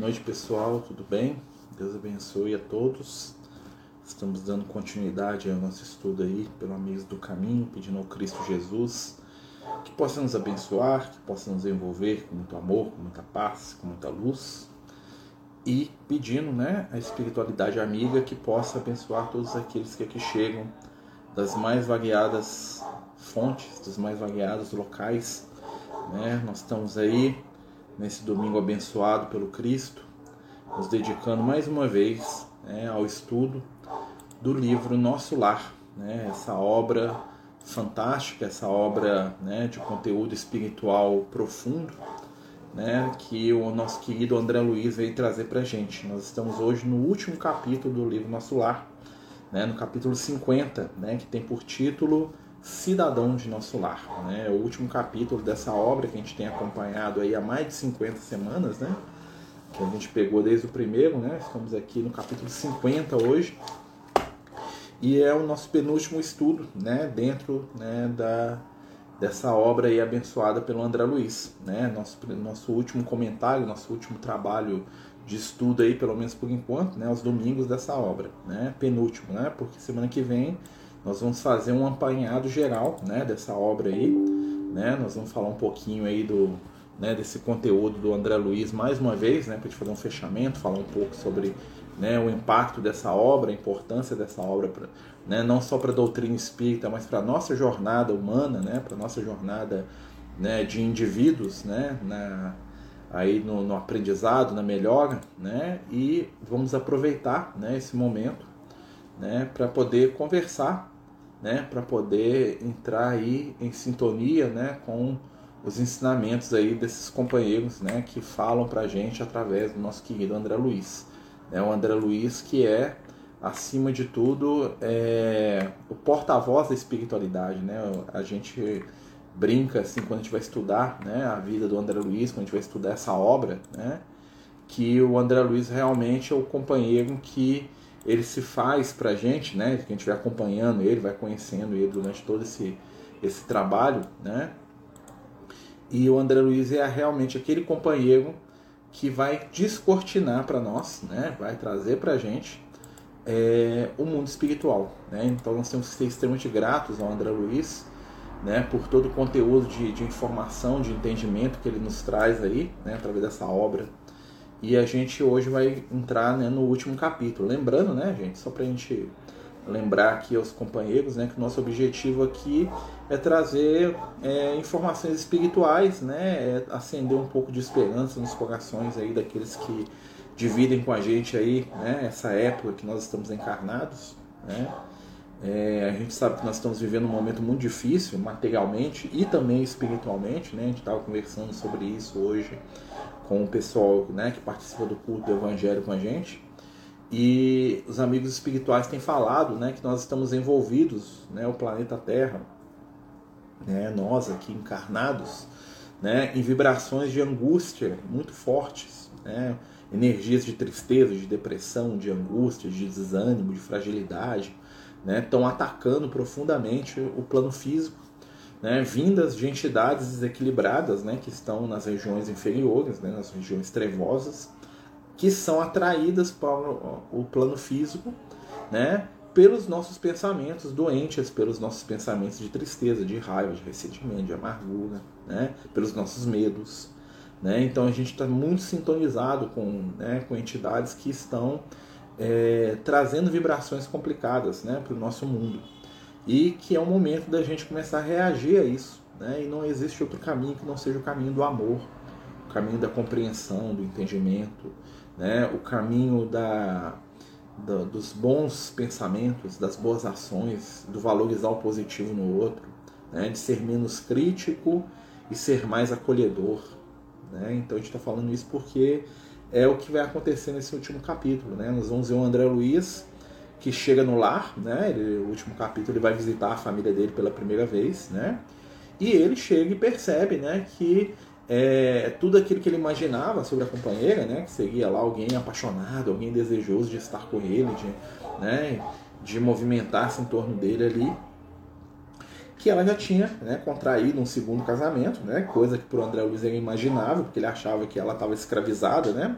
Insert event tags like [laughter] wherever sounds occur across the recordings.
noite, pessoal. Tudo bem? Deus abençoe a todos. Estamos dando continuidade ao nosso estudo aí pelo Amigos do Caminho, pedindo ao Cristo Jesus que possa nos abençoar, que possa nos envolver com muito amor, com muita paz, com muita luz e pedindo, né, a espiritualidade amiga que possa abençoar todos aqueles que aqui chegam das mais variadas fontes, dos mais variados locais, né? Nós estamos aí nesse domingo abençoado pelo Cristo, nos dedicando mais uma vez né, ao estudo do livro Nosso Lar, né, essa obra fantástica, essa obra né, de conteúdo espiritual profundo, né, que o nosso querido André Luiz veio trazer para gente. Nós estamos hoje no último capítulo do livro Nosso Lar, né, no capítulo 50, né, que tem por título cidadão de nosso lar. Né? O último capítulo dessa obra que a gente tem acompanhado aí há mais de 50 semanas, né? que a gente pegou desde o primeiro, né? estamos aqui no capítulo 50 hoje, e é o nosso penúltimo estudo né? dentro né? da, dessa obra aí abençoada pelo André Luiz. Né? Nosso, nosso último comentário, nosso último trabalho de estudo aí, pelo menos por enquanto, né? os domingos dessa obra, né? penúltimo, né? porque semana que vem nós vamos fazer um apanhado geral né, dessa obra aí. Né? Nós vamos falar um pouquinho aí do, né, desse conteúdo do André Luiz mais uma vez, né, para gente fazer um fechamento, falar um pouco sobre né, o impacto dessa obra, a importância dessa obra, pra, né, não só para a doutrina espírita, mas para a nossa jornada humana, né, para a nossa jornada né, de indivíduos né, na, aí no, no, aprendizado, na melhora, né, e vamos aproveitar né, esse momento né, para poder conversar né, para poder entrar aí em sintonia, né, com os ensinamentos aí desses companheiros, né, que falam para a gente através do nosso querido André Luiz, né, o André Luiz que é acima de tudo é o porta-voz da espiritualidade, né, a gente brinca assim quando a gente vai estudar, né, a vida do André Luiz, quando a gente vai estudar essa obra, né, que o André Luiz realmente é o companheiro que ele se faz para a gente, né? Que a gente vai acompanhando ele, vai conhecendo ele durante todo esse, esse trabalho, né? E o André Luiz é realmente aquele companheiro que vai descortinar para nós, né? Vai trazer para a gente é, o mundo espiritual, né? Então nós temos que ser extremamente gratos ao André Luiz, né? Por todo o conteúdo de, de informação, de entendimento que ele nos traz aí, né? Através dessa obra e a gente hoje vai entrar né, no último capítulo. Lembrando, né, gente, só para a gente lembrar aqui aos companheiros, né, que nosso objetivo aqui é trazer é, informações espirituais, né, é acender um pouco de esperança nos corações aí daqueles que dividem com a gente aí, né, essa época que nós estamos encarnados, né. É, a gente sabe que nós estamos vivendo um momento muito difícil materialmente e também espiritualmente, né? A gente estava conversando sobre isso hoje com o pessoal né, que participa do culto do Evangelho com a gente. E os amigos espirituais têm falado né, que nós estamos envolvidos, né, o planeta Terra, né, nós aqui encarnados, né, em vibrações de angústia muito fortes, né, energias de tristeza, de depressão, de angústia, de desânimo, de fragilidade, né, estão atacando profundamente o plano físico né, vindas de entidades desequilibradas, né, que estão nas regiões inferiores, né, nas regiões trevosas, que são atraídas para o plano físico, né, pelos nossos pensamentos doentes, pelos nossos pensamentos de tristeza, de raiva, de ressentimento, de amargura, né, pelos nossos medos. Né? Então a gente está muito sintonizado com, né, com entidades que estão é, trazendo vibrações complicadas né, para o nosso mundo e que é o momento da gente começar a reagir a isso. Né? E não existe outro caminho que não seja o caminho do amor, o caminho da compreensão, do entendimento, né? o caminho da, da, dos bons pensamentos, das boas ações, do valorizar o positivo no outro, né? de ser menos crítico e ser mais acolhedor. Né? Então a gente está falando isso porque é o que vai acontecer nesse último capítulo. Né? Nós vamos ver o André Luiz que chega no lar, né? Ele, último capítulo ele vai visitar a família dele pela primeira vez, né? E ele chega e percebe, né, que é, tudo aquilo que ele imaginava sobre a companheira, né, que seria lá alguém apaixonado, alguém desejoso de estar com ele, de, né, de movimentar-se em torno dele ali, que ela já tinha né, contraído um segundo casamento, né, coisa que para o André Luiz era imaginável, porque ele achava que ela estava escravizada, né,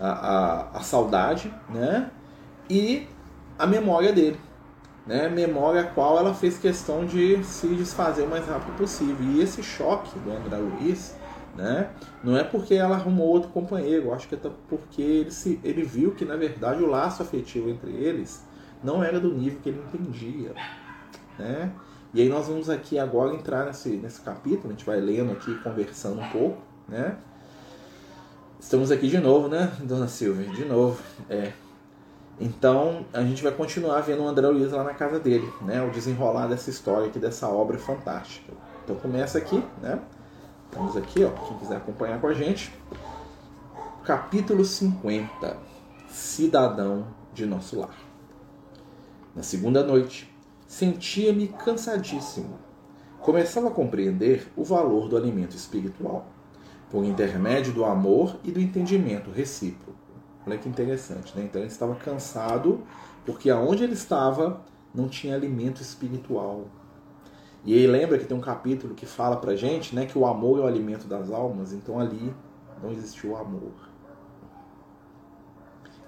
a, a, a saudade, né? E a memória dele, né? Memória a qual ela fez questão de se desfazer o mais rápido possível. E esse choque do André Luiz, né? Não é porque ela arrumou outro companheiro, acho que é porque ele, se, ele viu que na verdade o laço afetivo entre eles não era do nível que ele entendia, né? E aí nós vamos aqui agora entrar nesse, nesse capítulo, a gente vai lendo aqui, conversando um pouco, né? Estamos aqui de novo, né, dona Silvia? De novo, é. Então, a gente vai continuar vendo o André Luiz lá na casa dele, né? O desenrolar dessa história aqui, dessa obra fantástica. Então começa aqui, né? Estamos aqui, ó, quem quiser acompanhar com a gente. Capítulo 50. Cidadão de nosso lar. Na segunda noite, Sentia-me cansadíssimo. Começava a compreender o valor do alimento espiritual, por intermédio do amor e do entendimento recíproco. Olha que interessante, né? Então ele estava cansado porque aonde ele estava não tinha alimento espiritual. E aí lembra que tem um capítulo que fala pra gente, né, que o amor é o alimento das almas, então ali não existiu amor.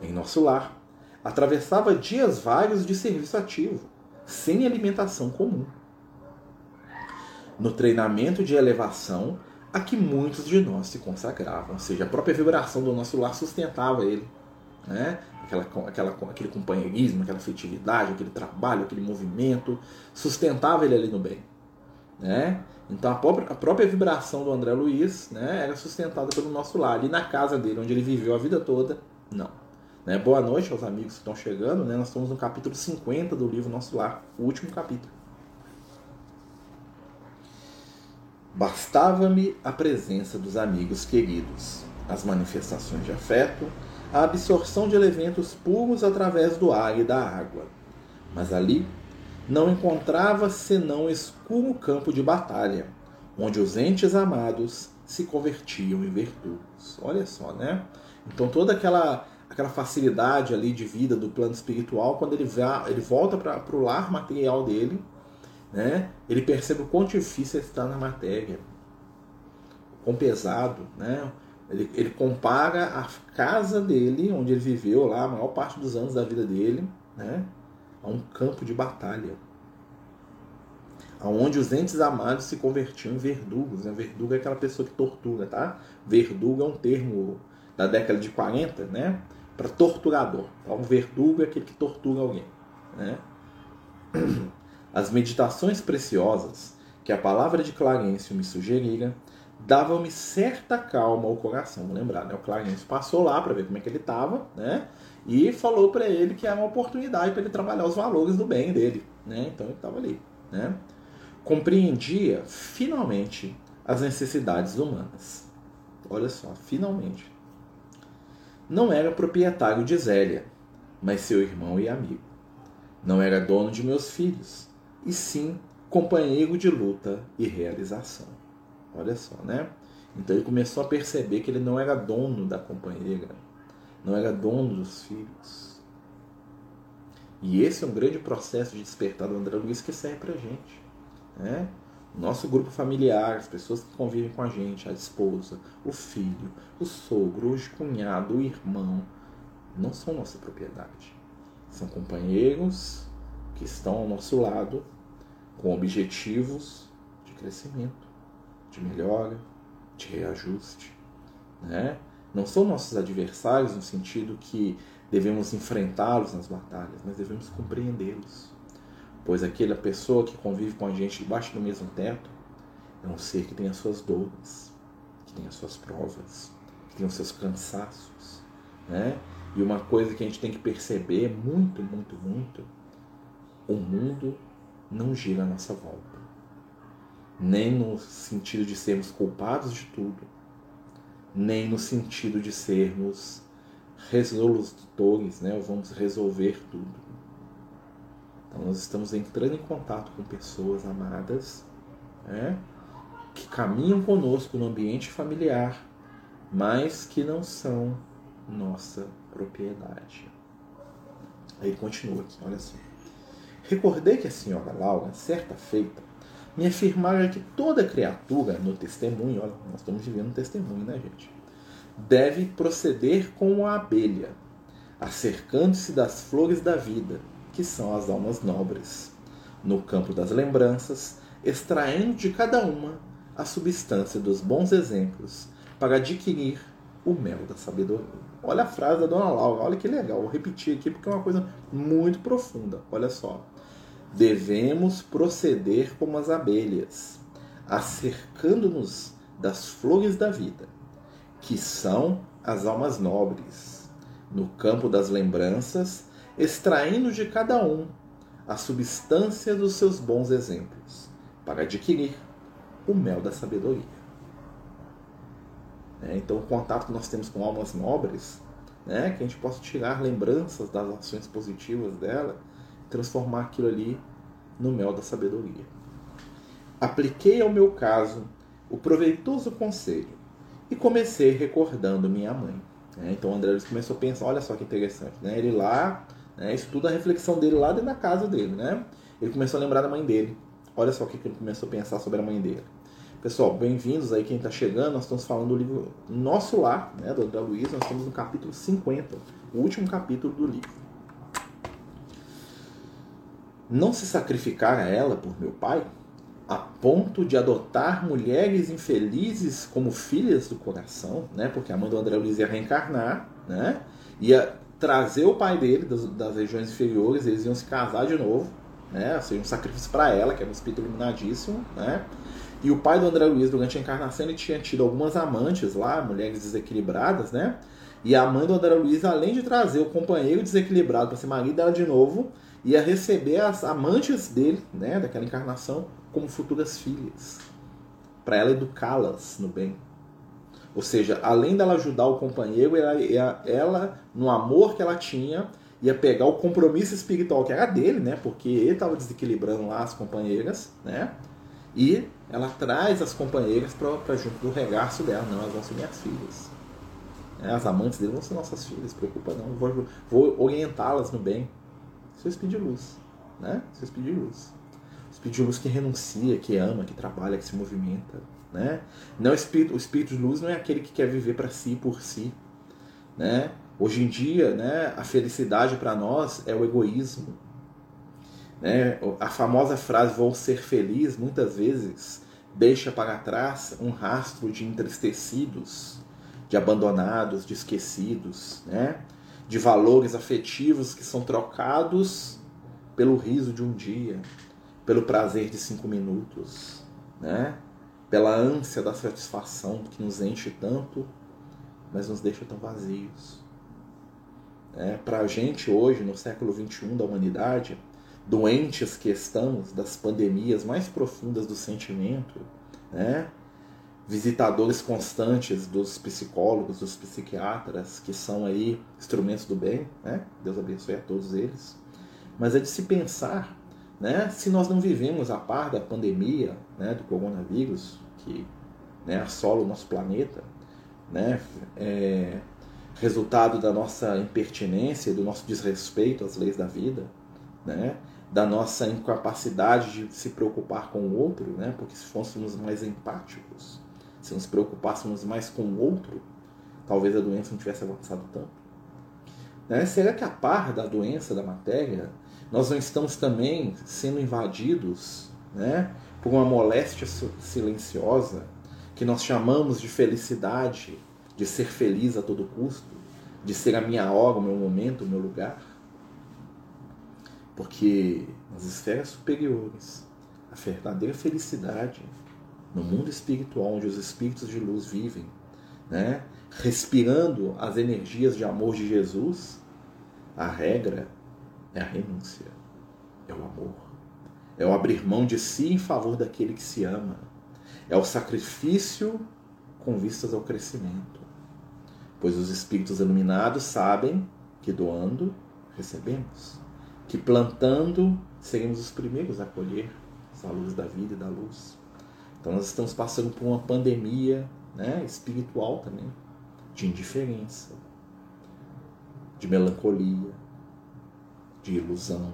Em nosso lar, atravessava dias vários de serviço ativo sem alimentação comum. No treinamento de elevação a que muitos de nós se consagravam, ou seja, a própria vibração do nosso lar sustentava ele. Né? Aquela, aquela, aquele companheirismo, aquela afetividade, aquele trabalho, aquele movimento, sustentava ele ali no bem. Né? Então a própria, a própria vibração do André Luiz né, era sustentada pelo nosso lar. Ali na casa dele, onde ele viveu a vida toda, não. Né? Boa noite aos amigos que estão chegando. Né? Nós estamos no capítulo 50 do livro Nosso Lar, o último capítulo. Bastava-me a presença dos amigos queridos, as manifestações de afeto, a absorção de elementos puros através do ar e da água. Mas ali não encontrava senão escuro campo de batalha, onde os entes amados se convertiam em verdugos. Olha só, né? Então toda aquela aquela facilidade ali de vida do plano espiritual, quando ele, vá, ele volta para o lar material dele, né, ele percebe o quão difícil é estar na matéria, o quão pesado. Né? Ele, ele compara a casa dele, onde ele viveu lá a maior parte dos anos da vida dele, né, a um campo de batalha. Onde os entes amados se convertiam em verdugos. Né? Verdugo é aquela pessoa que tortura, tá? Verdugo é um termo da década de 40, né? para torturador. Então, um verdugo é aquele que tortura alguém. Né? [clears throat] As meditações preciosas que a palavra de Clarencio me sugerira davam-me certa calma ao coração. Vou lembrar, né? o Clarencio passou lá para ver como é que ele estava né? e falou para ele que era uma oportunidade para ele trabalhar os valores do bem dele. Né? Então ele estava ali. Né? Compreendia finalmente as necessidades humanas. Olha só, finalmente não era proprietário de Zélia, mas seu irmão e amigo. Não era dono de meus filhos, e sim companheiro de luta e realização. Olha só, né? Então ele começou a perceber que ele não era dono da companheira, não era dono dos filhos. E esse é um grande processo de despertar do André Luiz que serve pra gente. Né? nosso grupo familiar, as pessoas que convivem com a gente, a esposa, o filho, o sogro, o cunhado, o irmão, não são nossa propriedade. São companheiros que estão ao nosso lado com objetivos de crescimento, de melhora, de reajuste. Né? Não são nossos adversários no sentido que devemos enfrentá-los nas batalhas, mas devemos compreendê-los pois aquela pessoa que convive com a gente debaixo do mesmo teto é um ser que tem as suas dores, que tem as suas provas, que tem os seus cansaços, né? E uma coisa que a gente tem que perceber muito, muito, muito, o mundo não gira à nossa volta. Nem no sentido de sermos culpados de tudo, nem no sentido de sermos resolutores, né? Vamos resolver tudo. Então nós estamos entrando em contato com pessoas amadas, né, que caminham conosco no ambiente familiar, mas que não são nossa propriedade. Aí continua aqui, olha só. Recordei que a senhora Laura, certa feita, me afirmara que toda criatura no testemunho, olha, nós estamos vivendo um testemunho, né, gente? deve proceder como a abelha, acercando-se das flores da vida, que são as almas nobres, no campo das lembranças, extraindo de cada uma a substância dos bons exemplos para adquirir o mel da sabedoria. Olha a frase da Dona Laura, olha que legal, vou repetir aqui porque é uma coisa muito profunda. Olha só. Devemos proceder como as abelhas, acercando-nos das flores da vida, que são as almas nobres, no campo das lembranças, extraindo de cada um a substância dos seus bons exemplos, para adquirir o mel da sabedoria. É, então, o contato que nós temos com almas nobres, né, que a gente possa tirar lembranças das ações positivas dela, transformar aquilo ali no mel da sabedoria. Apliquei ao meu caso o proveitoso conselho e comecei recordando minha mãe. É, então, o André Luiz começou a pensar: olha só que interessante, né? ele lá, né, estuda a reflexão dele lá dentro da casa dele, né? Ele começou a lembrar da mãe dele. Olha só o que ele começou a pensar sobre a mãe dele. Pessoal, bem-vindos aí quem está chegando. Nós estamos falando do livro Nosso Lar, né, do André Luiz. Nós estamos no capítulo 50, o último capítulo do livro. Não se sacrificar a ela por meu pai, a ponto de adotar mulheres infelizes como filhas do coração, né? Porque a mãe do André Luiz ia reencarnar, né? Ia trazer o pai dele das, das regiões inferiores, eles iam se casar de novo, né? Seria um sacrifício para ela, que era um espírito iluminadíssimo, né? E o pai do André Luiz, durante a encarnação, ele tinha tido algumas amantes lá, mulheres desequilibradas, né? E a mãe do André Luiz, além de trazer o companheiro desequilibrado para ser marido dela de novo, ia receber as amantes dele, né, daquela encarnação, como futuras filhas, para ela educá-las no bem. Ou seja, além dela ajudar o companheiro, ela, ela, no amor que ela tinha, ia pegar o compromisso espiritual que era dele, né? Porque ele estava desequilibrando lá as companheiras, né? E ela traz as companheiras para junto do regaço dela. Não, elas vão ser minhas filhas. As amantes dele vão ser nossas filhas, preocupa não. Vou, vou orientá-las no bem. Espírito de luz. Né? Espírito de luz. De luz que renuncia, que ama, que trabalha, que se movimenta. Né? Não espírito, o espírito de luz não é aquele que quer viver para si por si. Né? Hoje em dia, né, a felicidade para nós é o egoísmo. Né? A famosa frase vou ser feliz muitas vezes deixa para trás um rastro de entristecidos, de abandonados, de esquecidos, né? De valores afetivos que são trocados pelo riso de um dia, pelo prazer de cinco minutos, né? pela ânsia da satisfação que nos enche tanto, mas nos deixa tão vazios. É, para a gente hoje, no século XXI da humanidade, doentes que estamos das pandemias mais profundas do sentimento, né? Visitadores constantes dos psicólogos, dos psiquiatras, que são aí instrumentos do bem, né? Deus abençoe a todos eles. Mas é de se pensar, né? Se nós não vivemos a par da pandemia, né? Do coronavírus que né, assola o nosso planeta, né? É, resultado da nossa impertinência, do nosso desrespeito às leis da vida, né? da nossa incapacidade de se preocupar com o outro, né? porque se fôssemos mais empáticos, se nos preocupássemos mais com o outro, talvez a doença não tivesse avançado tanto. Né? Será que a par da doença, da matéria, nós não estamos também sendo invadidos né, por uma moléstia silenciosa que nós chamamos de felicidade, de ser feliz a todo custo, de ser a minha hora, o meu momento, o meu lugar? Porque nas esferas superiores, a verdadeira felicidade no mundo espiritual, onde os espíritos de luz vivem, né? respirando as energias de amor de Jesus, a regra é a renúncia, é o amor, é o abrir mão de si em favor daquele que se ama, é o sacrifício com vistas ao crescimento, pois os espíritos iluminados sabem que doando recebemos que plantando seremos os primeiros a colher essa luz da vida e da luz. Então nós estamos passando por uma pandemia né, espiritual também, de indiferença, de melancolia, de ilusão,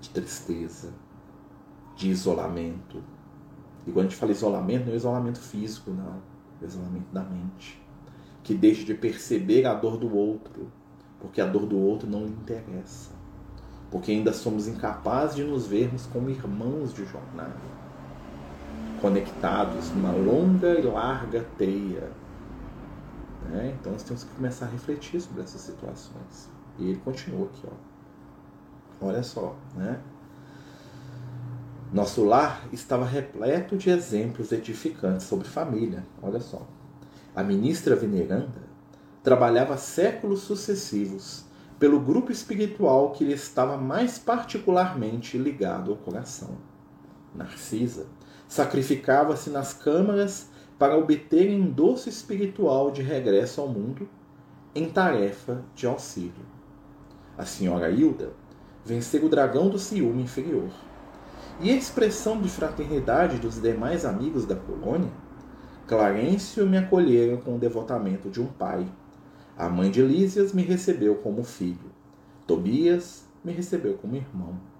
de tristeza, de isolamento. E quando a gente fala isolamento, não é isolamento físico, não. É isolamento da mente. que deixe de perceber a dor do outro, porque a dor do outro não lhe interessa. Porque ainda somos incapazes de nos vermos como irmãos de jornada, conectados numa longa e larga teia. Né? Então nós temos que começar a refletir sobre essas situações. E ele continua aqui, ó. Olha só, né? Nosso lar estava repleto de exemplos edificantes sobre família. Olha só. A ministra veneranda trabalhava séculos sucessivos pelo grupo espiritual que lhe estava mais particularmente ligado ao coração. Narcisa sacrificava-se nas câmaras para obter endosso espiritual de regresso ao mundo em tarefa de auxílio. A senhora Hilda venceu o dragão do ciúme inferior e a expressão de fraternidade dos demais amigos da colônia, Clarencio me acolheram com o devotamento de um pai. A mãe de Lísias me recebeu como filho. Tobias me recebeu como irmão.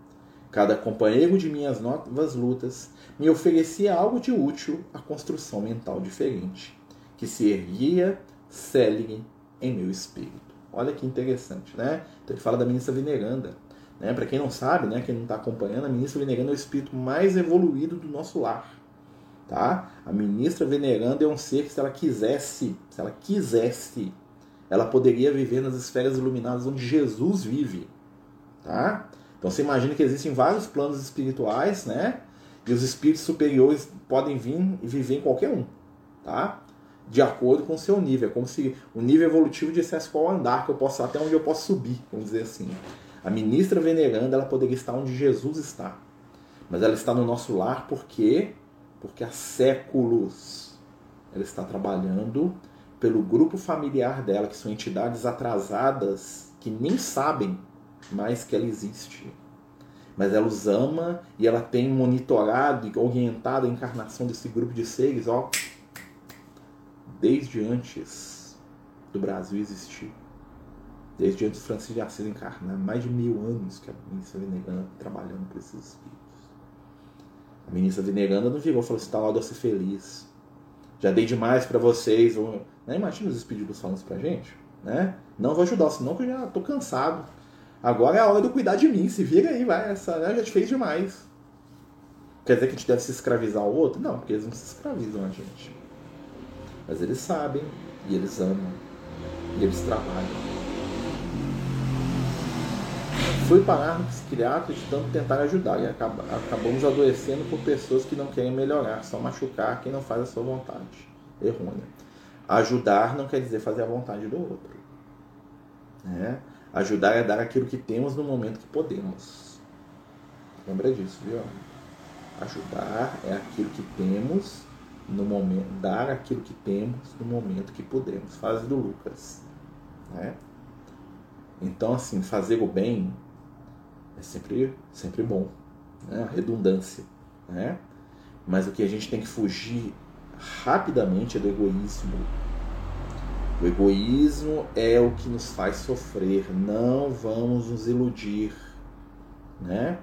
Cada companheiro de minhas novas lutas me oferecia algo de útil à construção mental diferente, que se erguia célebre em meu espírito. Olha que interessante, né? Então ele fala da ministra veneranda. Né? Para quem não sabe, né, quem não está acompanhando, a ministra veneranda é o espírito mais evoluído do nosso lar. Tá? A ministra veneranda é um ser que, se ela quisesse, se ela quisesse, ela poderia viver nas esferas iluminadas onde Jesus vive. Tá? Então você imagina que existem vários planos espirituais, né? E os espíritos superiores podem vir e viver em qualquer um, tá? De acordo com o seu nível. É como se o nível evolutivo dissesse qual andar que eu posso até onde eu posso subir, vamos dizer assim. A ministra veneranda, ela poderia estar onde Jesus está. Mas ela está no nosso lar porque porque há séculos ela está trabalhando pelo grupo familiar dela, que são entidades atrasadas que nem sabem mais que ela existe. Mas ela os ama e ela tem monitorado e orientado a encarnação desse grupo de seres, ó, desde antes do Brasil existir desde antes de Francisco de Assis encarnar, mais de mil anos que a ministra Veneranda trabalhando por esses espíritos. A ministra Veneranda não virou e falou assim: tá lá, eu ser feliz. Já dei demais para vocês. Né? Imagina os espíritos falando isso pra gente. Né? Não vou ajudar, senão que eu já tô cansado. Agora é a hora eu cuidar de mim. Se vira aí, vai. Essa né, já te fez demais. Quer dizer que a gente deve se escravizar ao outro? Não, porque eles não se escravizam a gente. Mas eles sabem, e eles amam, e eles trabalham. Fui parar no psiquiatra de tanto tentar ajudar e acabamos adoecendo por pessoas que não querem melhorar, só machucar quem não faz a sua vontade. Errônea. Ajudar não quer dizer fazer a vontade do outro. Né? Ajudar é dar aquilo que temos no momento que podemos. Lembra disso, viu? Ajudar é aquilo que temos no momento, dar aquilo que temos no momento que podemos. Fase do Lucas. Né? Então, assim, fazer o bem é sempre, sempre bom. Né? Redundância. Né? Mas o que a gente tem que fugir rapidamente é do egoísmo. O egoísmo é o que nos faz sofrer. Não vamos nos iludir. Né?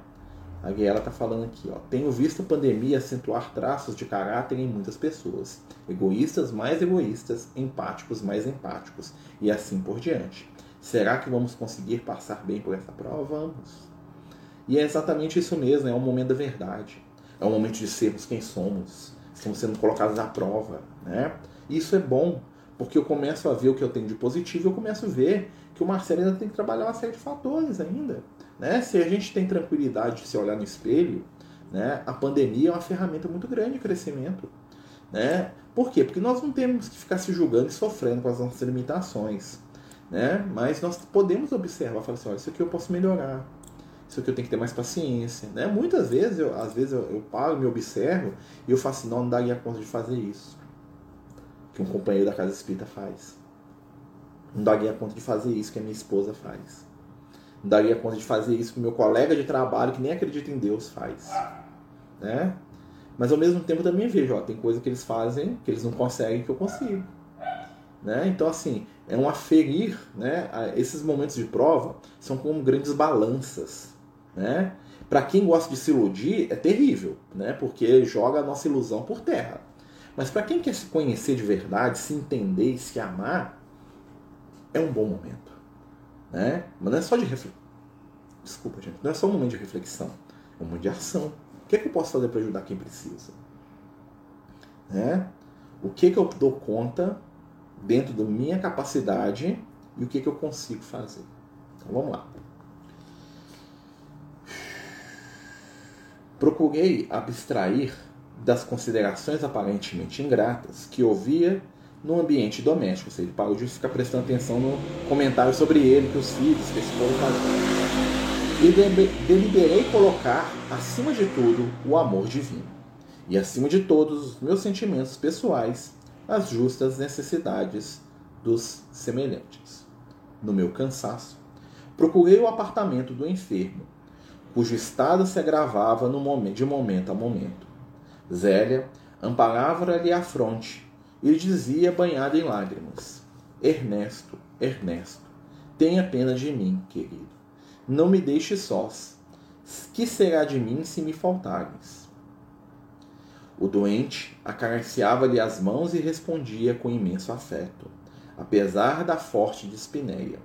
A Guiela está falando aqui, ó. Tenho visto a pandemia acentuar traços de caráter em muitas pessoas. Egoístas mais egoístas, empáticos mais empáticos, e assim por diante. Será que vamos conseguir passar bem por essa prova? Vamos. E é exatamente isso mesmo, é o momento da verdade. É o momento de sermos quem somos. Estamos sendo colocados à prova. Né? Isso é bom, porque eu começo a ver o que eu tenho de positivo eu começo a ver que o Marcelo ainda tem que trabalhar uma série de fatores ainda. Né? Se a gente tem tranquilidade de se olhar no espelho, né? a pandemia é uma ferramenta muito grande de crescimento. Né? Por quê? Porque nós não temos que ficar se julgando e sofrendo com as nossas limitações. Né? Mas nós podemos observar, falar assim, olha, isso aqui eu posso melhorar isso aqui eu tenho que ter mais paciência. Né? Muitas vezes, eu, às vezes eu, eu paro, me observo e eu faço assim, não, não daria conta de fazer isso. Que um companheiro da casa espírita faz. Não daria conta de fazer isso que a minha esposa faz. Não daria conta de fazer isso que o meu colega de trabalho, que nem acredita em Deus, faz. Né? Mas ao mesmo tempo também vejo, ó, tem coisa que eles fazem que eles não conseguem que eu consigo. Né? Então, assim, é um aferir. Né? Esses momentos de prova são como grandes balanças. Né? Para quem gosta de se iludir, é terrível, né? porque joga a nossa ilusão por terra. Mas para quem quer se conhecer de verdade, se entender e se amar, é um bom momento. Né? Mas não é só de reflexão. Desculpa, gente. Não é só um momento de reflexão. É um momento de ação. O que é que eu posso fazer para ajudar quem precisa? Né? O que, é que eu dou conta dentro da minha capacidade e o que, é que eu consigo fazer? Então vamos lá. Procurei abstrair das considerações aparentemente ingratas que ouvia no ambiente doméstico. Ou seja, ele parou de ficar prestando atenção no comentário sobre ele, que os filhos, que esse povo fazia. E deliberei colocar, acima de tudo, o amor divino. E acima de todos, os meus sentimentos pessoais, as justas necessidades dos semelhantes. No meu cansaço, procurei o apartamento do enfermo, cujo estado se agravava de momento a momento. Zélia amparava-lhe a fronte e dizia, banhada em lágrimas: Ernesto, Ernesto, tenha pena de mim, querido. Não me deixe sós. Que será de mim se me faltares? O doente acariciava-lhe as mãos e respondia com imenso afeto, apesar da forte dispneia.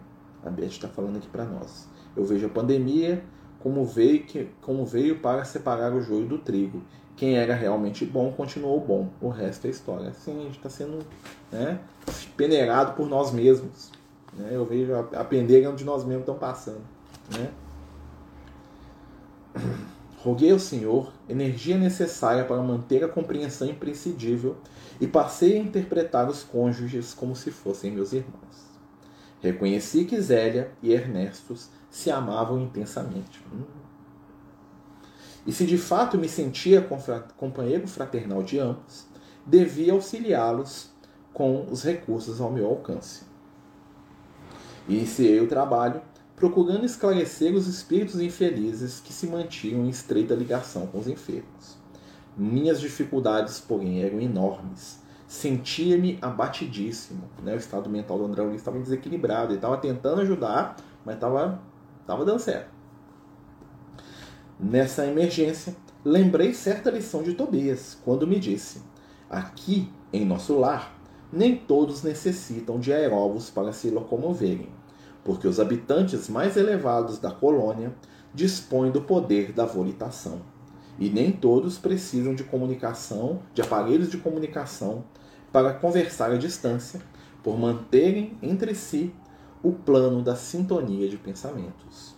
A Beth está falando aqui para nós. Eu vejo a pandemia como veio, que, como veio para separar o joio do trigo quem era realmente bom continuou bom. O resto é história. Assim, a gente está sendo né, peneirado por nós mesmos. Né? Eu vejo a, a pendeira onde nós mesmos estamos passando. Né? [clears throat] Roguei ao Senhor energia necessária para manter a compreensão imprescindível e passei a interpretar os cônjuges como se fossem meus irmãos. Reconheci que Zélia e Ernestos se amavam intensamente. Hum, e se de fato me sentia companheiro fraternal de ambos, devia auxiliá-los com os recursos ao meu alcance. Iniciei o trabalho procurando esclarecer os espíritos infelizes que se mantinham em estreita ligação com os enfermos. Minhas dificuldades, porém, eram enormes. Sentia-me abatidíssimo. Né? O estado mental do André Luiz estava desequilibrado. Ele estava tentando ajudar, mas estava, estava dando certo. Nessa emergência, lembrei certa lição de Tobias, quando me disse: Aqui, em nosso lar, nem todos necessitam de aeróbus para se locomoverem, porque os habitantes mais elevados da colônia dispõem do poder da volitação. E nem todos precisam de comunicação, de aparelhos de comunicação, para conversar à distância, por manterem entre si o plano da sintonia de pensamentos.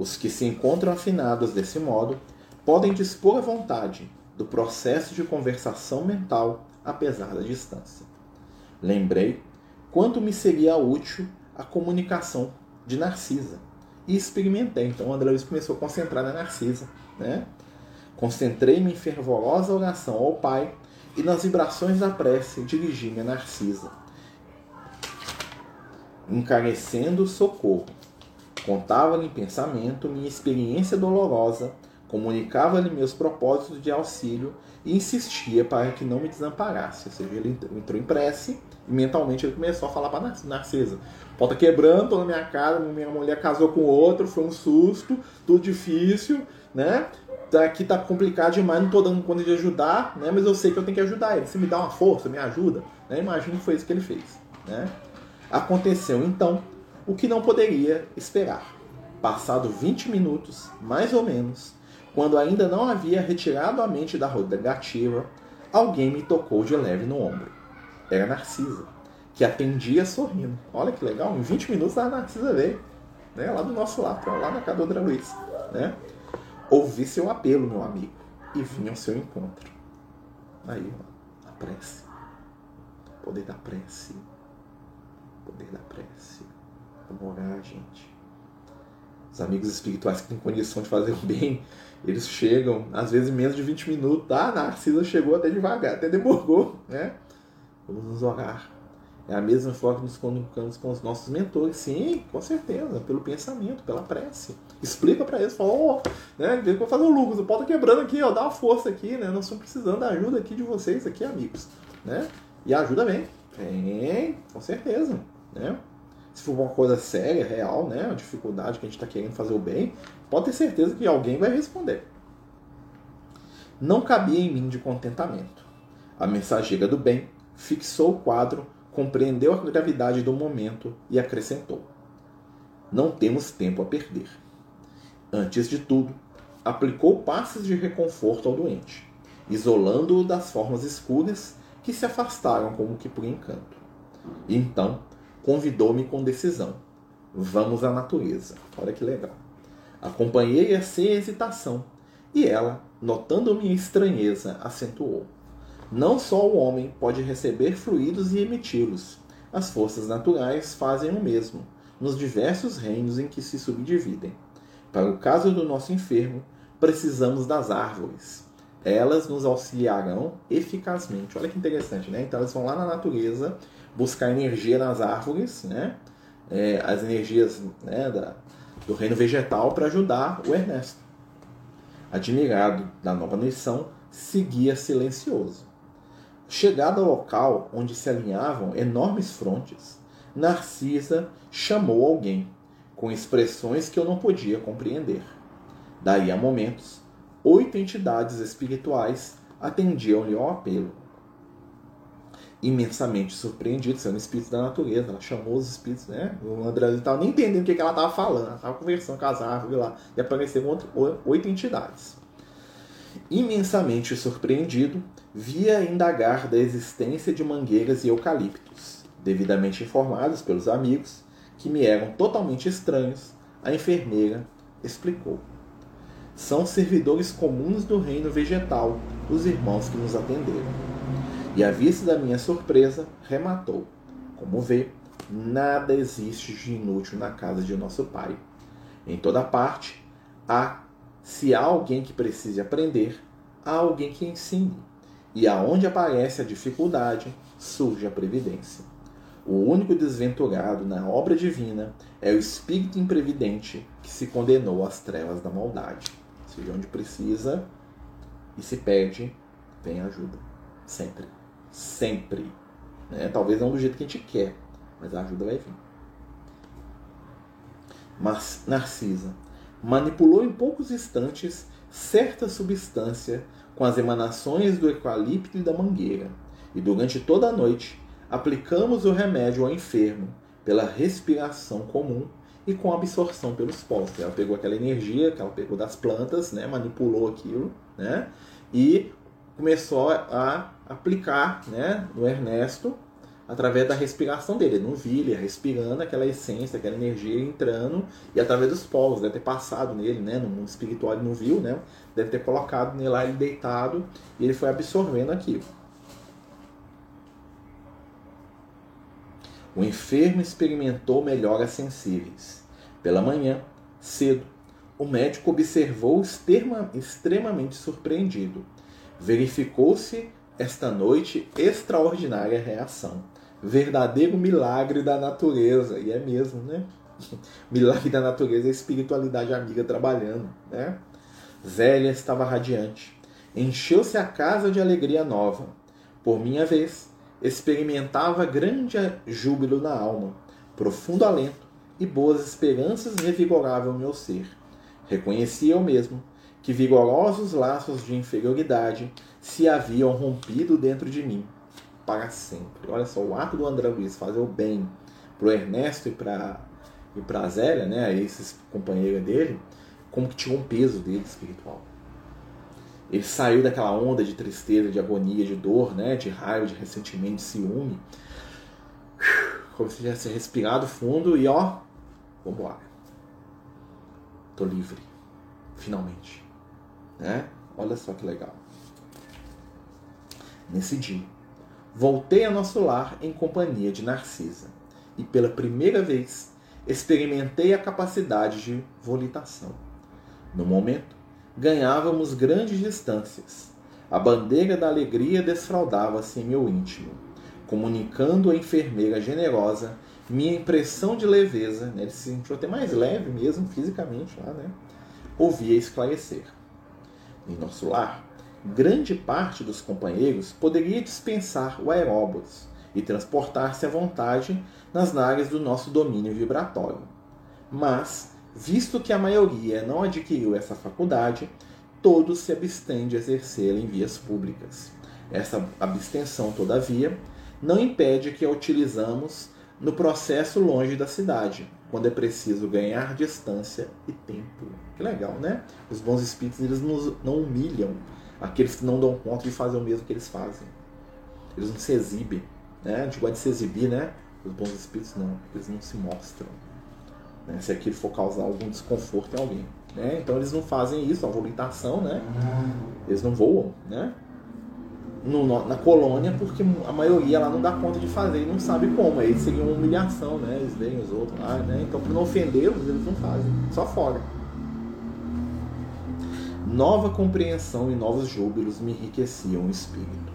Os que se encontram afinados desse modo podem dispor à vontade do processo de conversação mental apesar da distância. Lembrei quanto me seria útil a comunicação de Narcisa e experimentei. Então, o André Luiz começou a concentrar na Narcisa. Né? Concentrei-me em fervorosa oração ao Pai e nas vibrações da prece dirigi-me a Narcisa, encarecendo o socorro Contava-lhe em pensamento minha experiência dolorosa, comunicava-lhe meus propósitos de auxílio e insistia para que não me desamparasse. Ou seja, ele entrou em prece e mentalmente ele começou a falar para Narcisa: Porta quebrando, na minha casa, minha mulher casou com outro, foi um susto, tudo difícil, né? Aqui tá complicado demais, não tô dando conta de ajudar, né? Mas eu sei que eu tenho que ajudar ele. Se me dá uma força, me ajuda, né? Imagino que foi isso que ele fez, né? Aconteceu então o que não poderia esperar. Passado 20 minutos, mais ou menos, quando ainda não havia retirado a mente da roda negativa, alguém me tocou de leve no ombro. Era Narcisa, que atendia sorrindo. Olha que legal, em 20 minutos a Narcisa veio, né, lá do nosso lado, lá na casa do Luiz. Né? Ouvi seu apelo, meu amigo, e vim ao seu encontro. Aí, ó, a prece. Poder da prece. Poder da prece. Vamos orar, gente. Os amigos espirituais que têm condição de fazer o [laughs] bem, eles chegam, às vezes, em menos de 20 minutos. Ah, Narcisa chegou até devagar, até demorou, né? Vamos nos orar. É a mesma forma que nos comunicamos com os nossos mentores. Sim, com certeza, pelo pensamento, pela prece. Explica para eles, fala, ó, oh, né? Vou fazer o Lucas, o pau tá quebrando aqui, ó, dá uma força aqui, né? Nós estamos precisando da ajuda aqui de vocês aqui, amigos, né? E a ajuda vem, vem, com certeza, né? Se for uma coisa séria, real, né, uma dificuldade que a gente está querendo fazer o bem, pode ter certeza que alguém vai responder. Não cabia em mim de contentamento. A mensageira do bem fixou o quadro compreendeu a gravidade do momento e acrescentou: Não temos tempo a perder. Antes de tudo, aplicou passes de reconforto ao doente, isolando-o das formas escuras que se afastaram como que por encanto. Então, convidou-me com decisão: Vamos à natureza. Olha que legal. Acompanhei-a sem hesitação, e ela, notando minha estranheza, acentuou: Não só o homem pode receber fluidos e emiti-los. As forças naturais fazem o mesmo, nos diversos reinos em que se subdividem. Para o caso do nosso enfermo, precisamos das árvores. Elas nos auxiliarão eficazmente. Olha que interessante, né? Então elas vão lá na natureza buscar energia nas árvores, né? É, as energias né, da, do reino vegetal para ajudar o Ernesto. Admirado da nova missão, seguia silencioso. Chegado ao local onde se alinhavam enormes frontes, Narcisa chamou alguém, com expressões que eu não podia compreender. Daí a momentos, oito entidades espirituais atendiam-lhe ao apelo. Imensamente surpreendido, sendo espíritos da natureza, ela chamou os espíritos, né? O André estava nem entendendo o que ela estava falando, ela estava conversando com as árvores lá, e apareceram oito entidades. Imensamente surpreendido, via indagar da existência de mangueiras e eucaliptos. Devidamente informados pelos amigos, que me eram totalmente estranhos, a enfermeira explicou. São servidores comuns do reino vegetal, os irmãos que nos atenderam. E à vista da minha surpresa, rematou: Como vê, nada existe de inútil na casa de nosso Pai. Em toda parte, há, se há alguém que precise aprender, há alguém que ensine. E aonde aparece a dificuldade, surge a previdência. O único desventurado na obra divina é o espírito imprevidente que se condenou às trevas da maldade seja, onde precisa e se perde, vem ajuda. Sempre. Sempre. Né? Talvez não do jeito que a gente quer, mas a ajuda vai vir. Mas Narcisa manipulou em poucos instantes certa substância com as emanações do eucalipto e da mangueira, e durante toda a noite aplicamos o remédio ao enfermo pela respiração comum e com absorção pelos polos. Ela pegou aquela energia que ela pegou das plantas, né, manipulou aquilo, né, e começou a aplicar, né, no Ernesto através da respiração dele. Ele não ele respirando aquela essência, aquela energia entrando e através dos polos, deve ter passado nele, né, no mundo espiritual ele não viu, né, deve ter colocado nele lá ele deitado e ele foi absorvendo aquilo. O enfermo experimentou melhoras sensíveis. Pela manhã, cedo, o médico observou extrema, extremamente surpreendido. Verificou-se esta noite extraordinária reação. Verdadeiro milagre da natureza. E é mesmo, né? [laughs] Milagre da natureza é espiritualidade amiga trabalhando, né? Zélia estava radiante. Encheu-se a casa de alegria nova. Por minha vez, experimentava grande júbilo na alma, profundo alento e boas esperanças revigoravam meu ser. Reconhecia eu mesmo que vigorosos laços de inferioridade se haviam rompido dentro de mim para sempre. Olha só, o ato do André Luiz fazer o bem para o Ernesto e para e para Zélia, né, esses companheiros dele, como que tinha um peso dele espiritual. Ele saiu daquela onda de tristeza, de agonia, de dor, né? de raiva, de ressentimento, de ciúme. Como se tivesse respirado fundo e ó, lá. Tô livre. Finalmente. Né? Olha só que legal. Nesse dia, voltei a nosso lar em companhia de Narcisa e pela primeira vez experimentei a capacidade de volitação. No momento, ganhávamos grandes distâncias. A bandeira da alegria desfraldava-se em meu íntimo, comunicando à enfermeira generosa minha impressão de leveza, né? ele se sentiu até mais leve mesmo, fisicamente lá, né? Ouvia esclarecer. Em nosso lar, grande parte dos companheiros poderia dispensar o aeróbus e transportar-se à vontade nas áreas do nosso domínio vibratório. Mas Visto que a maioria não adquiriu essa faculdade, todos se abstêm de exercê-la em vias públicas. Essa abstenção, todavia, não impede que a utilizamos no processo longe da cidade, quando é preciso ganhar distância e tempo. Que legal, né? Os bons espíritos eles nos, não humilham aqueles que não dão conta de fazer o mesmo que eles fazem. Eles não se exibem. Né? A gente gosta de se exibir, né? Os bons espíritos não, eles não se mostram. Né? Se aquilo for causar algum desconforto em alguém. Né? Então eles não fazem isso, a volitação, né? Eles não voam, né? No, na colônia, porque a maioria lá não dá conta de fazer e não sabe como. Aí seria uma humilhação, né? Eles veem os outros lá, né? Então, para não ofendê-los, eles não fazem, só fora. Nova compreensão e novos júbilos me enriqueciam o espírito.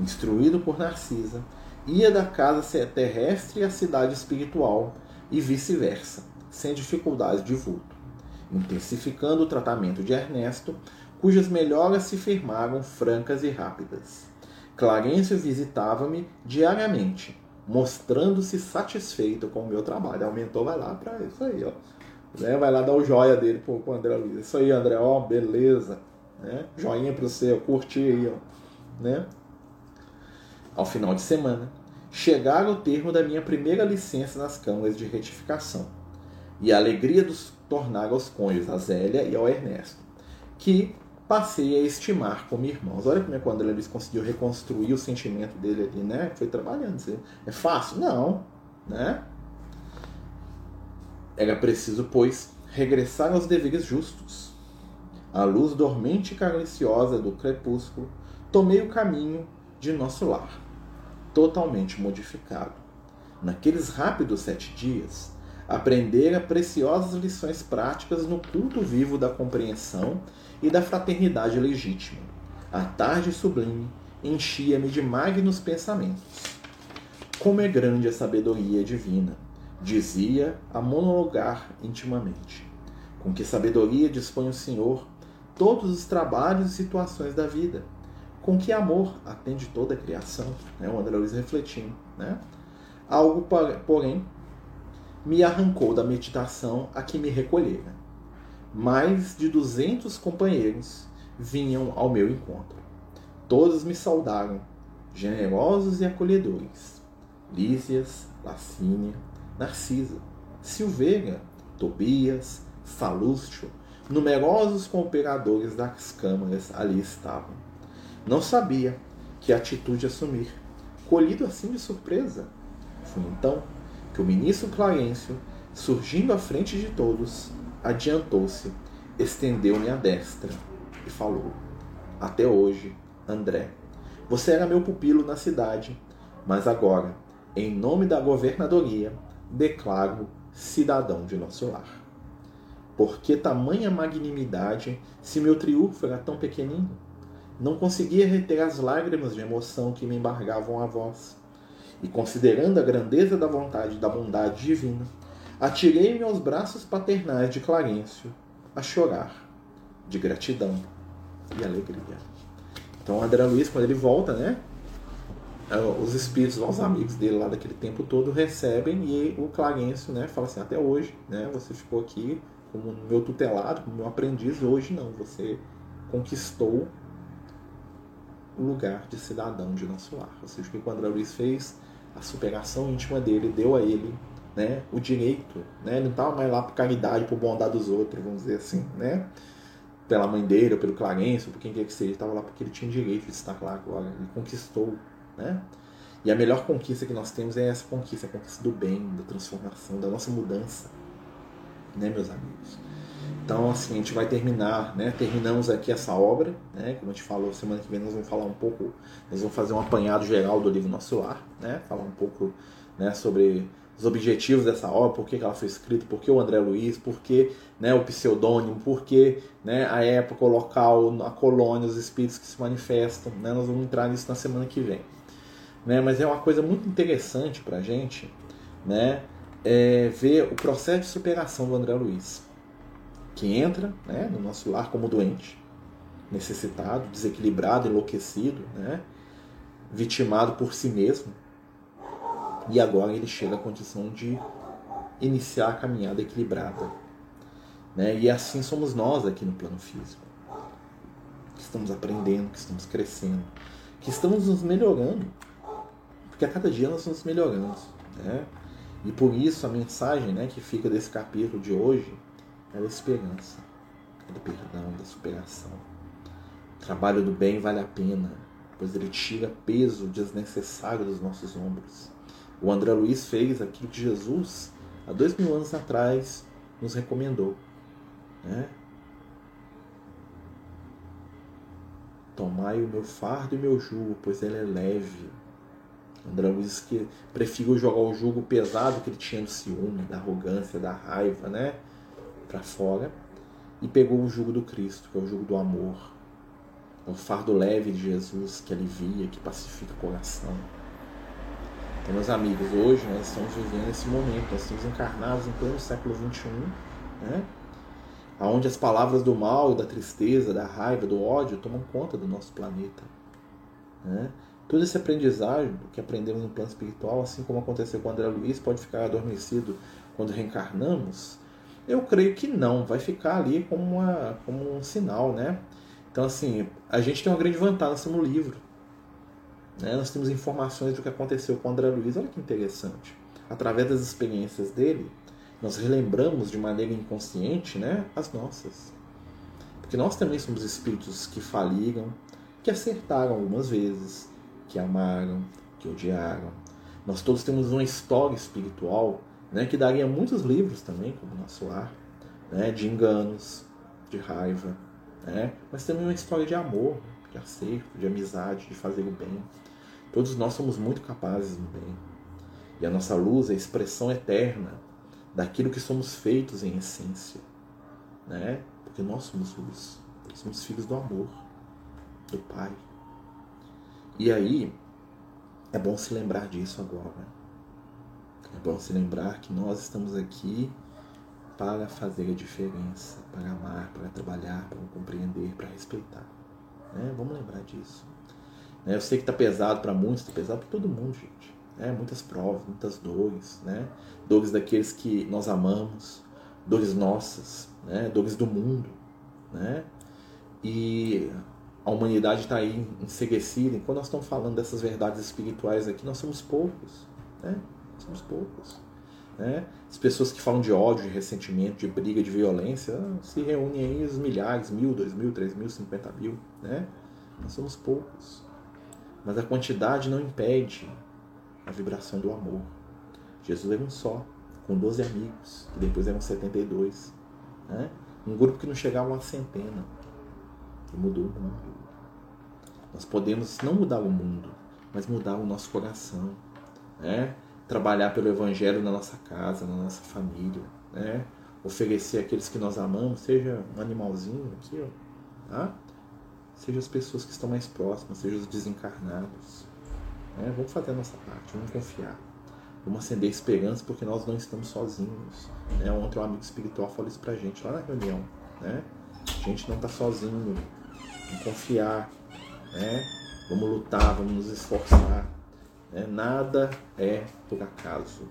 Instruído por Narcisa, ia da casa terrestre à cidade espiritual e vice-versa, sem dificuldades de vulto, intensificando o tratamento de Ernesto, cujas melhoras se firmaram francas e rápidas. Clarencio visitava-me diariamente, mostrando-se satisfeito com o meu trabalho. Aumentou, vai lá para isso aí, ó. Né? Vai lá dar o joia dele pro, pro André Luiz. Isso aí, André, ó, beleza. Né? Joinha para você, curti aí, ó. Né? ao final de semana, chegar ao termo da minha primeira licença nas câmaras de retificação, e a alegria dos tornar aos cônjuges, a Zélia e ao Ernesto, que passei a estimar como irmãos. Olha como é que o André Luiz conseguiu reconstruir o sentimento dele ali, né? Foi trabalhando. É fácil? Não, né? Era preciso, pois, regressar aos deveres justos. À luz dormente e carenciosa do crepúsculo, tomei o caminho de nosso lar totalmente modificado. Naqueles rápidos sete dias, aprendera preciosas lições práticas no culto vivo da compreensão e da fraternidade legítima. A tarde sublime enchia-me de magnos pensamentos. Como é grande a sabedoria divina, dizia a monologar intimamente. Com que sabedoria dispõe o Senhor todos os trabalhos e situações da vida com que amor atende toda a criação, né? o André Luiz refletindo. Né? Algo, porém, me arrancou da meditação a que me recolhera. Mais de duzentos companheiros vinham ao meu encontro. Todos me saudaram, generosos e acolhedores. Lísias, Lacínia, Narcisa, Silveira, Tobias, Salúcio, numerosos cooperadores das câmaras ali estavam não sabia que atitude assumir, colhido assim de surpresa. Foi então que o ministro Clarencio, surgindo à frente de todos, adiantou-se, estendeu-me a destra e falou: Até hoje, André, você era meu pupilo na cidade, mas agora, em nome da governadoria, declaro cidadão de nosso lar. Por que tamanha magnanimidade se meu triunfo era tão pequenino? Não conseguia reter as lágrimas de emoção que me embargavam a voz. E considerando a grandeza da vontade da bondade divina, atirei-me aos braços paternais de Clarencio a chorar de gratidão e alegria. Então André Luiz, quando ele volta, né? É, os espíritos, os amigos dele lá daquele tempo todo recebem e o Clarencio, né, fala assim, até hoje, né, você ficou aqui como meu tutelado, como meu aprendiz, hoje não, você conquistou o lugar de cidadão de nosso lar. Ou seja, o que o André Luiz fez, a superação íntima dele deu a ele né, o direito. Né? Ele não estava mais lá por caridade, por bondade dos outros, vamos dizer assim, né? pela mãe dele, ou pelo Clarence, ou por quem quer que seja, estava lá porque ele tinha direito de estar lá agora, ele conquistou. Né? E a melhor conquista que nós temos é essa conquista, a conquista do bem, da transformação, da nossa mudança, né, meus amigos? Então, assim, a gente vai terminar, né? Terminamos aqui essa obra, né? Como a gente falou, semana que vem nós vamos falar um pouco, nós vamos fazer um apanhado geral do livro Nosso Lar, né? Falar um pouco, né, sobre os objetivos dessa obra, por que ela foi escrita, por que o André Luiz, por que né, o pseudônimo, por que né, a época, o local, a colônia, os espíritos que se manifestam. Né, nós vamos entrar nisso na semana que vem. Né, mas é uma coisa muito interessante para a gente né, é ver o processo de superação do André Luiz que entra né, no nosso lar como doente, necessitado, desequilibrado, enlouquecido, né, vitimado por si mesmo. E agora ele chega à condição de iniciar a caminhada equilibrada. Né? E assim somos nós aqui no plano físico. Que estamos aprendendo, que estamos crescendo, que estamos nos melhorando. Porque a cada dia nós estamos melhorando. Né? E por isso a mensagem né, que fica desse capítulo de hoje é a esperança, é do perdão, da superação. O trabalho do bem vale a pena, pois ele tira peso desnecessário dos nossos ombros. O André Luiz fez aquilo que Jesus, há dois mil anos atrás, nos recomendou. Né? Tomai o meu fardo e o meu jugo, pois ele é leve. André Luiz que jogar o jugo pesado que ele tinha do ciúme, da arrogância, da raiva, né? Para fora. E pegou o jugo do Cristo, que é o jugo do amor. É o fardo leve de Jesus que alivia, que pacifica o coração. Então, meus amigos, hoje nós estamos vivendo esse momento, nós estamos encarnados em pleno século XXI, né? onde as palavras do mal, da tristeza, da raiva, do ódio tomam conta do nosso planeta. Né? Todo esse aprendizado que aprendemos no plano espiritual, assim como aconteceu com André Luiz, pode ficar adormecido quando reencarnamos? Eu creio que não, vai ficar ali como, uma, como um sinal, né? Então, assim, a gente tem uma grande vantagem, um livro. Né? Nós temos informações do que aconteceu com o André Luiz, olha que interessante. Através das experiências dele, nós relembramos de maneira inconsciente né, as nossas. Porque nós também somos espíritos que faliram, que acertaram algumas vezes, que amaram, que odiaram. Nós todos temos uma história espiritual né, que daria muitos livros também, como Nosso Lar, né, de enganos, de raiva, né, mas também uma história de amor, de acerto, de amizade, de fazer o bem. Todos nós somos muito capazes no bem. E a nossa luz é a expressão eterna daquilo que somos feitos em essência, né? Porque nós somos luz, somos filhos do amor, do Pai. E aí é bom se lembrar disso agora. É bom se lembrar que nós estamos aqui para fazer a diferença, para amar, para trabalhar, para compreender, para respeitar. Né? Vamos lembrar disso. Né? Eu sei que está pesado para muitos, está pesado para todo mundo, gente né? muitas provas, muitas dores, né? dores daqueles que nós amamos, dores nossas, né? dores do mundo. Né? E a humanidade está aí enseguecida. Enquanto nós estamos falando dessas verdades espirituais aqui, nós somos poucos. Né? Somos poucos. Né? As pessoas que falam de ódio, de ressentimento, de briga, de violência, se reúnem aí os milhares, mil, dois mil, três mil, cinquenta mil. Né? Nós somos poucos. Mas a quantidade não impede a vibração do amor. Jesus era um só, com 12 amigos, que depois eram 72. Né? Um grupo que não chegava a uma centena. E mudou o mundo. Nós podemos não mudar o mundo, mas mudar o nosso coração. Né? Trabalhar pelo Evangelho na nossa casa, na nossa família. Né? Oferecer àqueles que nós amamos, seja um animalzinho aqui, ó, tá? seja as pessoas que estão mais próximas, seja os desencarnados. Né? Vamos fazer a nossa parte, vamos confiar. Vamos acender esperança porque nós não estamos sozinhos. Né? Ontem um amigo espiritual falou isso pra gente lá na reunião. Né? A gente não está sozinho. Vamos confiar. Né? Vamos lutar, vamos nos esforçar. Né? Nada é por acaso.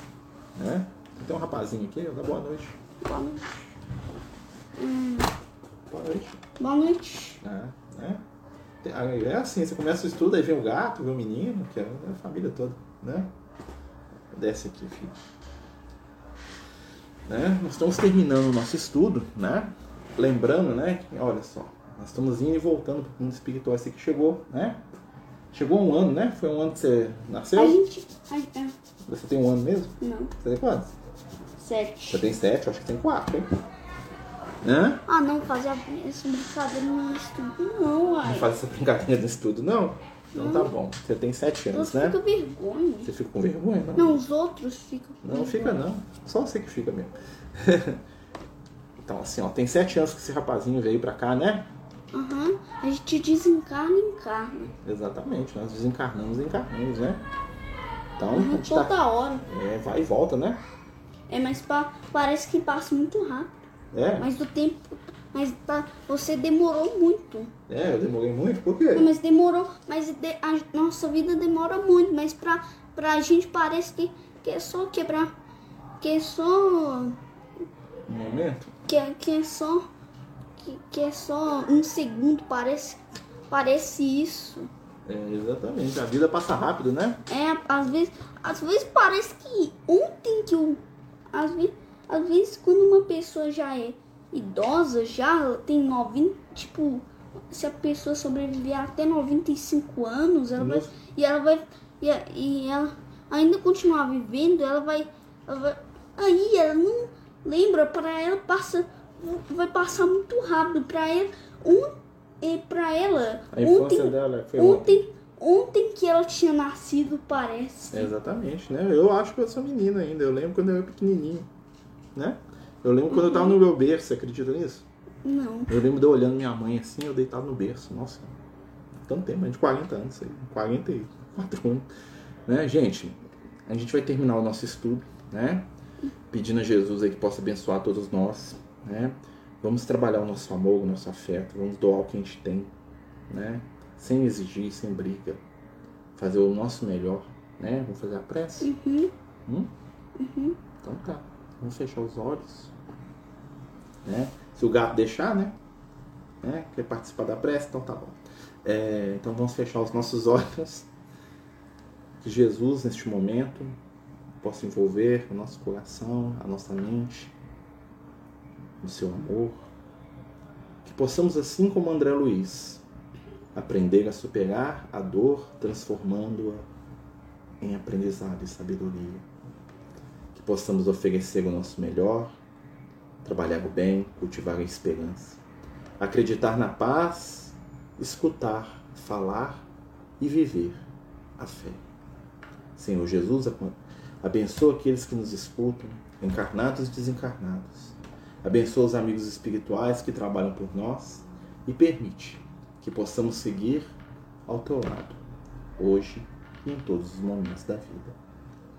Né? Tem um rapazinho aqui, boa noite. Boa noite. Hum. Boa noite. Boa noite. É, né? É assim, você começa o estudo, aí vem o gato, vem o menino, que é a família toda, né? Desce aqui, filho. Né? Nós estamos terminando o nosso estudo, né? Lembrando, né? Que, olha só, nós estamos indo e voltando para o mundo espiritual. Esse aqui chegou, né? Chegou um ano, né? Foi um ano que você nasceu? A gente. É. Você tem um ano mesmo? Não. Você tem quantos? Sete. Você tem sete, eu acho que tem quatro, hein? Hã? Ah, não fazer essa brincadeira no estudo, não, Não ai. faz essa brincadeira no estudo, não? Então tá bom. Você tem sete anos, Eu né? fico vergonha. Você fica com vergonha, não? Não, os outros ficam. com Não fica vergonha. não. Só você que fica mesmo. [laughs] então, assim, ó, tem sete anos que esse rapazinho veio pra cá, né? Aham. A gente desencarna e encarna. Exatamente, nós desencarnamos e encarnamos, né? Então, a Uhum, gente tá, toda hora. é, vai e volta, né? É, mas pa- parece que passa muito rápido. É, Mas o tempo. Mas tá, você demorou muito. é, eu demorei muito, por quê? Não, mas demorou. Mas de- a nossa vida demora muito. Mas pra, pra gente parece que, que é só quebrar. Que é só. Um momento. Que, é- que é só. Que, que é só um segundo. Parece. Parece isso. É, exatamente. A vida passa rápido, né? É, às vezes, às vezes parece que ontem que o. Às vezes, às vezes quando uma pessoa já é idosa, já tem 90, tipo, se a pessoa sobreviver até 95 anos, ela vai, e ela vai e, e ela ainda continuar vivendo, ela vai, ela vai aí ela não lembra, para ela passa vai passar muito rápido para ela um e para ela a infância dela foi ontem ontem que ela tinha nascido parece. Exatamente né? Eu acho que eu sou menina ainda eu lembro quando eu era pequenininho né? Eu lembro quando eu tava no meu berço você acredita nisso? Não. Eu lembro de eu olhando minha mãe assim eu deitado no berço nossa tanto tempo de 40 anos aí 44 anos né? Gente a gente vai terminar o nosso estudo né? Pedindo a Jesus aí que possa abençoar todos nós né Vamos trabalhar o nosso amor, o nosso afeto, vamos doar o que a gente tem, né? Sem exigir, sem briga. Fazer o nosso melhor, né? Vamos fazer a prece? Uhum. Hum? Uhum. Então tá. Vamos fechar os olhos. Né? Se o gato deixar, né? né? Quer participar da prece? Então tá bom. É, então vamos fechar os nossos [laughs] olhos. Que Jesus, neste momento, possa envolver o nosso coração, a nossa mente no seu amor. Que possamos, assim como André Luiz, aprender a superar a dor, transformando-a em aprendizado e sabedoria. Que possamos oferecer o nosso melhor, trabalhar o bem, cultivar a esperança, acreditar na paz, escutar, falar e viver a fé. Senhor Jesus, abençoa aqueles que nos escutam, encarnados e desencarnados Abençoa os amigos espirituais que trabalham por nós e permite que possamos seguir ao teu lado, hoje e em todos os momentos da vida.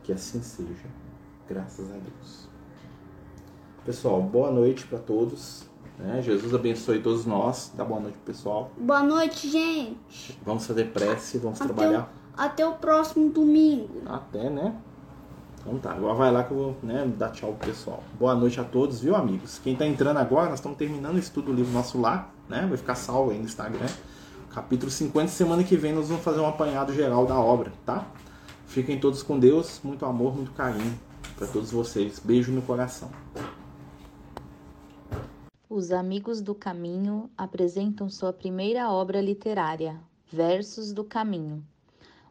Que assim seja, graças a Deus. Pessoal, boa noite para todos. Né? Jesus abençoe todos nós. Dá boa noite, pessoal. Boa noite, gente. Vamos fazer prece, vamos até trabalhar. O, até o próximo domingo. Até, né? Então tá, agora vai lá que eu vou né, dar tchau pro pessoal. Boa noite a todos, viu, amigos? Quem tá entrando agora, nós estamos terminando o estudo do livro nosso lá, né? Vai ficar salvo aí no Instagram. Capítulo 50, semana que vem nós vamos fazer um apanhado geral da obra, tá? Fiquem todos com Deus, muito amor, muito carinho para todos vocês. Beijo no coração. Os Amigos do Caminho apresentam sua primeira obra literária, Versos do Caminho